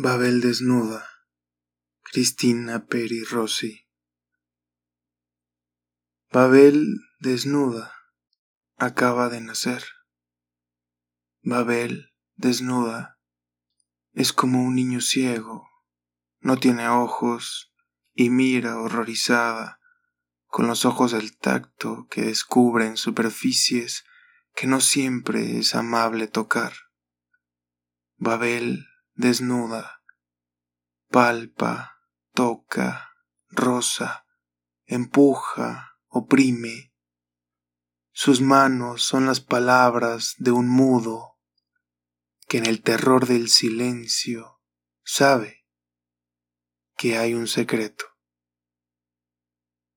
Babel desnuda, Cristina Peri Rossi. Babel desnuda, acaba de nacer. Babel desnuda, es como un niño ciego, no tiene ojos y mira horrorizada con los ojos del tacto que descubren superficies que no siempre es amable tocar. Babel desnuda, palpa, toca, rosa, empuja, oprime. Sus manos son las palabras de un mudo que en el terror del silencio sabe que hay un secreto.